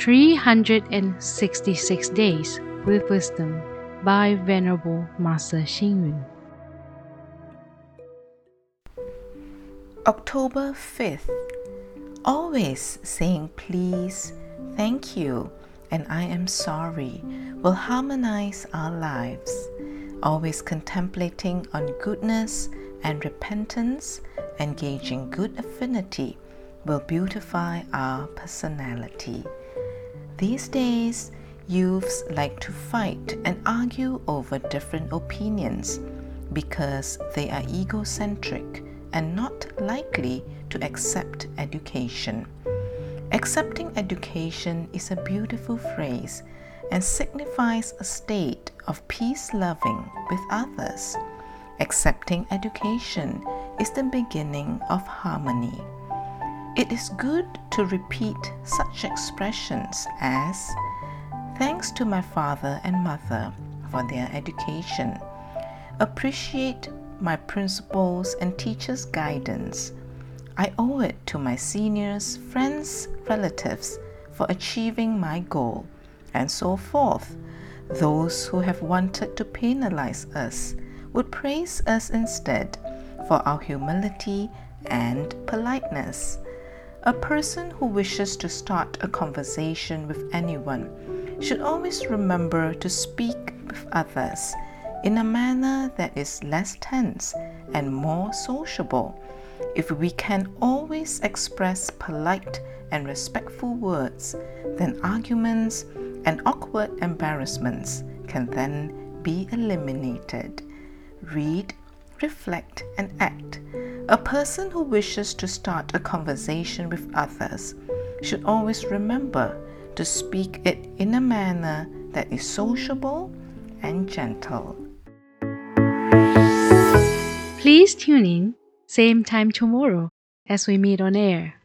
366 Days with Wisdom by Venerable Master Xing Yun. October 5th. Always saying please, thank you, and I am sorry will harmonize our lives. Always contemplating on goodness and repentance, engaging good affinity will beautify our personality. These days, youths like to fight and argue over different opinions because they are egocentric and not likely to accept education. Accepting education is a beautiful phrase and signifies a state of peace loving with others. Accepting education is the beginning of harmony. It is good to repeat such expressions as Thanks to my father and mother for their education. Appreciate my principals and teachers' guidance. I owe it to my seniors, friends, relatives for achieving my goal, and so forth. Those who have wanted to penalize us would praise us instead for our humility and politeness. A person who wishes to start a conversation with anyone should always remember to speak with others in a manner that is less tense and more sociable. If we can always express polite and respectful words, then arguments and awkward embarrassments can then be eliminated. Read, reflect, and act. A person who wishes to start a conversation with others should always remember to speak it in a manner that is sociable and gentle. Please tune in, same time tomorrow as we meet on air.